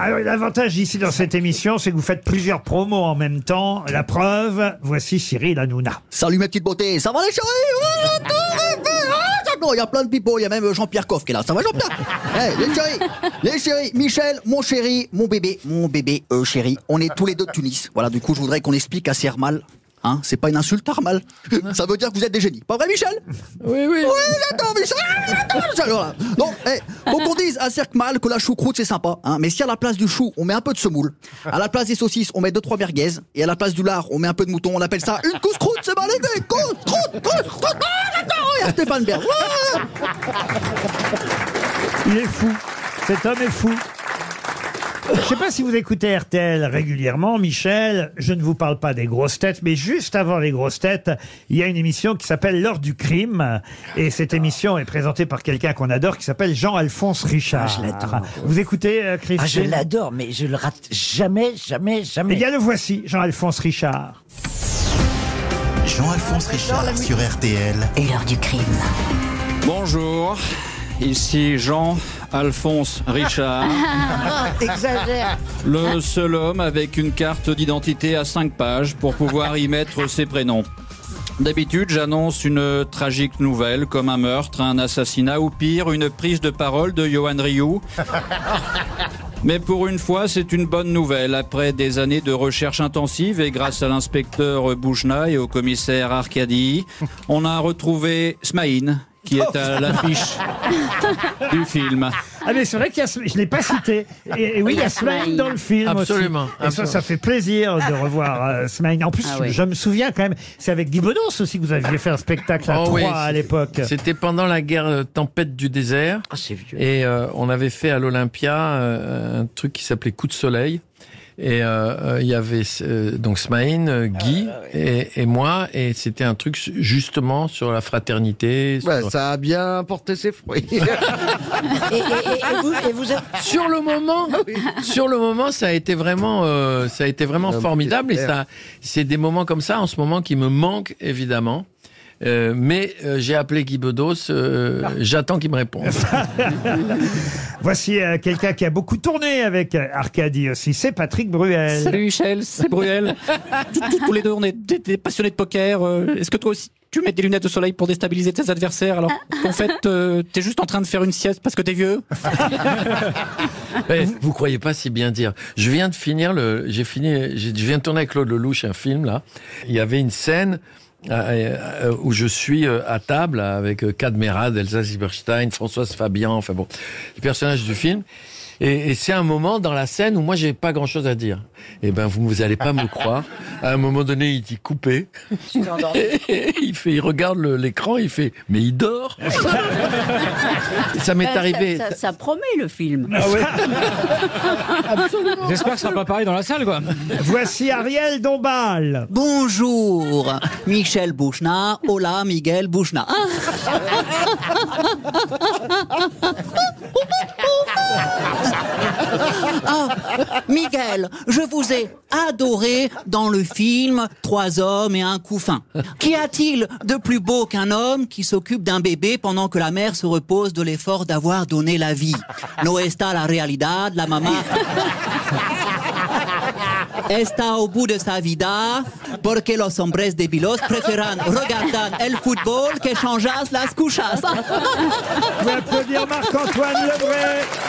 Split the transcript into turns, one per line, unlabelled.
Alors, l'avantage ici dans cette émission, c'est que vous faites plusieurs promos en même temps. La preuve, voici Cyril Hanouna.
Salut mes petites beautés, ça va les chéris? Oh, j'adore rêver. J'adore. Il y a plein de pipeaux, il y a même Jean-Pierre Coff qui est là. Ça va Jean-Pierre? Eh, Les chéris, les chéris, Michel, mon chéri, mon bébé, mon bébé, euh, chéri, on est tous les deux de Tunis. Voilà, du coup, je voudrais qu'on explique à Sermal. Hein, c'est pas une insulte, Armal. Ça veut dire que vous êtes des génies. Pas vrai, Michel?
Oui, oui.
Oui, j'adore Michel j'adore Michel, voilà. Donc, eh, qu'on dise à Cercle que la choucroute c'est sympa, hein, mais si à la place du chou on met un peu de semoule, à la place des saucisses on met deux trois merguez, et à la place du lard on met un peu de mouton, on appelle ça une couscroute, c'est mal aidé, couscroute, couscroute, ah, j'adore, il y a Stéphane Bern. Ouais.
Il est fou. Cet homme est fou. Je sais pas si vous écoutez RTL régulièrement, Michel. Je ne vous parle pas des grosses têtes, mais juste avant les grosses têtes, il y a une émission qui s'appelle L'heure du crime. Et cette émission est présentée par quelqu'un qu'on adore qui s'appelle Jean-Alphonse Richard.
Ah, je l'adore.
Vous écoutez, euh, Christine?
Ah, je l'adore, mais je le rate jamais, jamais,
Eh
jamais.
bien, le voici, Jean-Alphonse Richard.
Jean-Alphonse Richard sur RTL.
L'heure du crime.
Bonjour, ici Jean-Alphonse Richard,
Exagère.
le seul homme avec une carte d'identité à 5 pages pour pouvoir y mettre ses prénoms. D'habitude, j'annonce une tragique nouvelle comme un meurtre, un assassinat ou pire, une prise de parole de Johan Rioux. Mais pour une fois, c'est une bonne nouvelle. Après des années de recherche intensive et grâce à l'inspecteur Boujna et au commissaire Arcadi, on a retrouvé Smaïn, qui est à l'affiche du film.
Ah mais c'est vrai qu'il y a, je l'ai pas cité. Et, et oui, il y a Smaïn dans le film
Absolument,
aussi. Et ça,
absolument.
ça fait plaisir de revoir euh, Smaïn. En plus,
Ah oui.
je me souviens quand même, c'est avec Guy Bedos aussi que vous aviez fait un spectacle à
Oh
Troyes à l'époque.
C'était pendant la guerre euh, tempête du désert.
Ah, c'est vieux.
Et euh, on avait fait à l'Olympia euh, un truc qui s'appelait Coup de soleil. Et euh, euh, il y avait euh, donc Smaïn, euh, Guy et, et moi, et c'était un truc su- justement sur la fraternité. sur-
Ouais, ça a bien porté ses fruits.
Et, et- et- et vous, et vous êtes...
Sur le moment, sur le moment, ça a été vraiment, euh, ça a été vraiment formidable. Et ça, c'est des moments comme ça en ce moment qui me manquent évidemment. Euh, mais euh, j'ai appelé Guy Bedos. euh, J'attends qu'il me réponde.
Voici euh, quelqu'un qui a beaucoup tourné avec euh, Arcadie aussi, c'est Patrick Bruel.
Salut Michel, c'est Bruel. Tous- tous- Tous les deux, on est des, des passionnés de poker. Euh, Est-ce que toi aussi, tu mets des lunettes de soleil pour déstabiliser tes adversaires alors qu'en fait, euh, t'es juste en train de faire une sieste parce que t'es vieux
Eh, vous croyez pas si bien dire. Je viens de finir le, j'ai fini, je viens de tourner avec Claude Lelouch un film là. Il y avait une scène euh, euh, où je suis euh, à table avec Cadmerade, Elsa Silberstein, Françoise Fabian, enfin bon, les personnages du film. Et, et c'est un moment dans la scène où moi j'ai pas grand chose à dire. Et ben vous vous allez pas me croire. À un moment donné, il dit coupé. il fait, il regarde l'écran, il fait, mais il dort. ça m'est arrivé.
Ça, ça- ça promet le film.
Ah ouais.
J'espère que ça sera pas pareil dans la salle, quoi.
Voici Ariel Dombal.
Bonjour, Michel Bouchna, hola Miguel Bouchna. Miguel, je vous ai adoré dans le film Trois hommes et un couffin. Qu'y a-t-il de plus beau qu'un homme qui s'occupe d'un bébé pendant que la mère se repose de l'effort d'avoir donné la vie? No está la realidad, la mamá está au bout de sa vida porque los hombres débilos preferan regardan el fútbol que changas las
Lebray.